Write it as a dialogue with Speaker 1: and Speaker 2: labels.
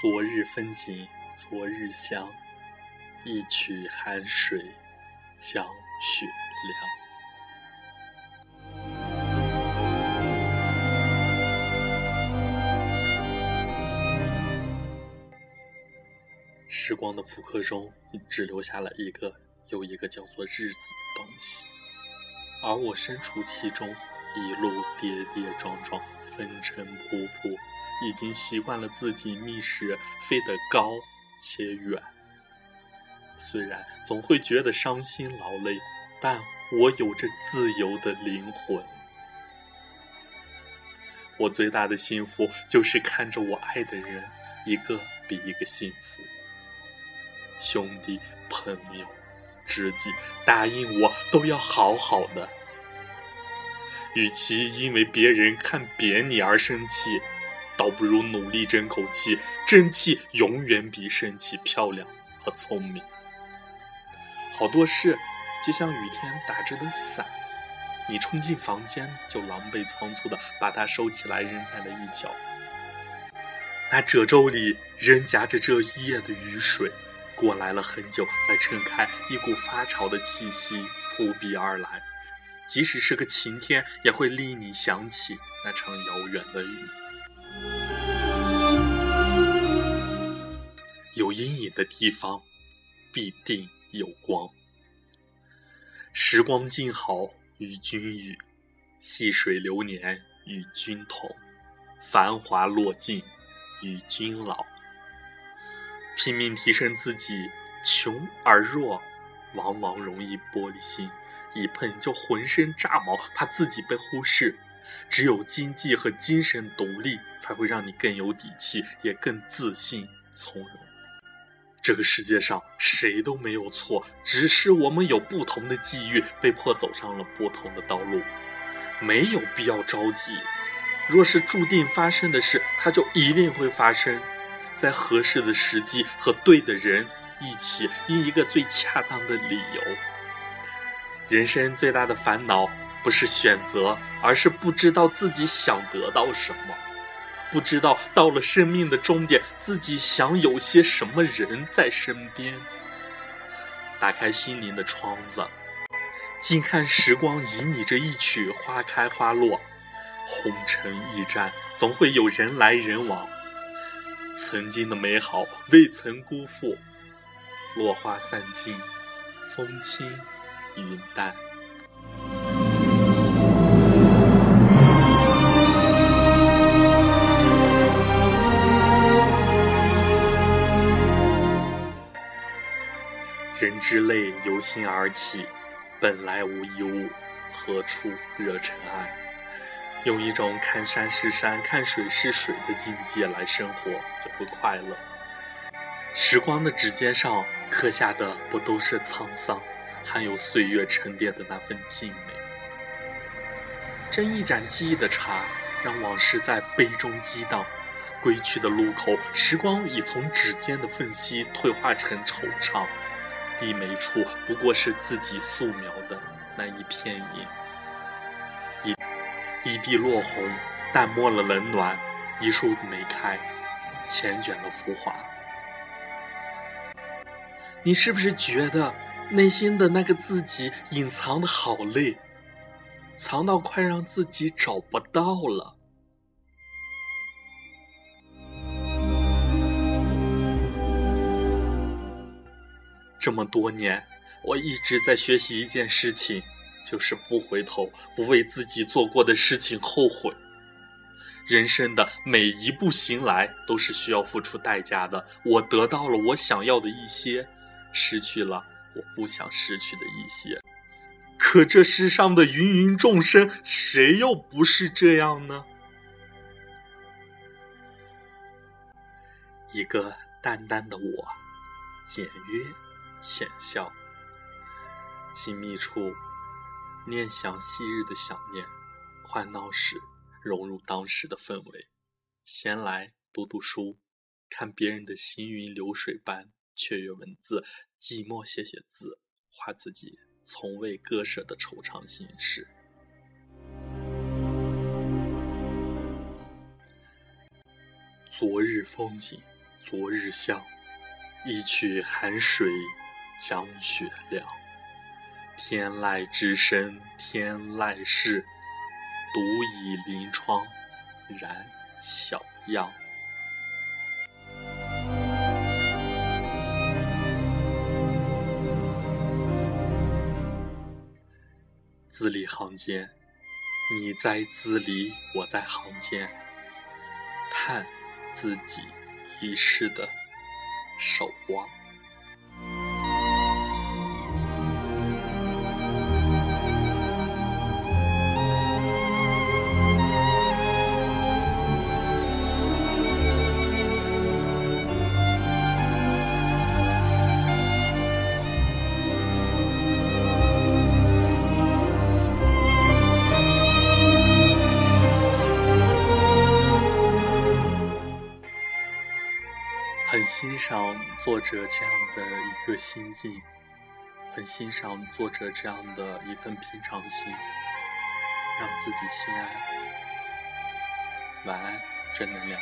Speaker 1: 昨日风景，昨日香，一曲寒水江雪凉。时光的复刻中，只留下了一个又一个叫做日子的东西，而我身处其中，一路跌跌撞撞，风尘仆仆，已经习惯了自己觅食飞得高且远。虽然总会觉得伤心劳累，但我有着自由的灵魂。我最大的幸福，就是看着我爱的人一个比一个幸福。兄弟、朋友、知己，答应我都要好好的。与其因为别人看扁你而生气，倒不如努力争口气。争气永远比生气漂亮和聪明。好多事就像雨天打着的伞，你冲进房间就狼狈仓促的把它收起来扔在了一角。那褶皱里仍夹着这一夜的雨水。过来了很久，再撑开，一股发潮的气息扑鼻而来。即使是个晴天，也会令你想起那场遥远的雨。有阴影的地方，必定有光。时光静好与君语，细水流年与君同，繁华落尽与君老。拼命提升自己，穷而弱，往往容易玻璃心，一碰就浑身炸毛，怕自己被忽视。只有经济和精神独立，才会让你更有底气，也更自信从容。这个世界上谁都没有错，只是我们有不同的际遇，被迫走上了不同的道路，没有必要着急。若是注定发生的事，它就一定会发生。在合适的时机和对的人一起，因一个最恰当的理由。人生最大的烦恼不是选择，而是不知道自己想得到什么，不知道到了生命的终点，自己想有些什么人在身边。打开心灵的窗子，静看时光以你这一曲花开花落。红尘驿站，总会有人来人往。曾经的美好未曾辜负，落花散尽，风轻云淡。人之泪由心而起，本来无一物，何处惹尘埃？用一种看山是山、看水是水的境界来生活，就会快乐。时光的指尖上刻下的不都是沧桑，还有岁月沉淀的那份静美。斟一盏记忆的茶，让往事在杯中激荡。归去的路口，时光已从指尖的缝隙退化成惆怅。低眉处，不过是自己素描的那一片影。一一地落红，淡漠了冷暖；一树梅开，缱绻了浮华。你是不是觉得内心的那个自己隐藏的好累，藏到快让自己找不到了？这么多年，我一直在学习一件事情。就是不回头，不为自己做过的事情后悔。人生的每一步行来都是需要付出代价的。我得到了我想要的一些，失去了我不想失去的一些。可这世上的芸芸众生，谁又不是这样呢？一个淡淡的我，简约浅笑，亲密处。念想昔日的想念，欢闹时融入当时的氛围。闲来读读书，看别人的行云流水般雀跃文字，寂寞写写字，画自己从未割舍的惆怅心事。昨日风景，昨日香，一曲寒水江雪凉。天籁之声天籁事，独倚临窗燃小样。字里行间，你在字里，我在行间，叹自己一世的守望。欣赏作者这样的一个心境，很欣赏作者这样的一份平常心，让自己心安。晚安，正能量。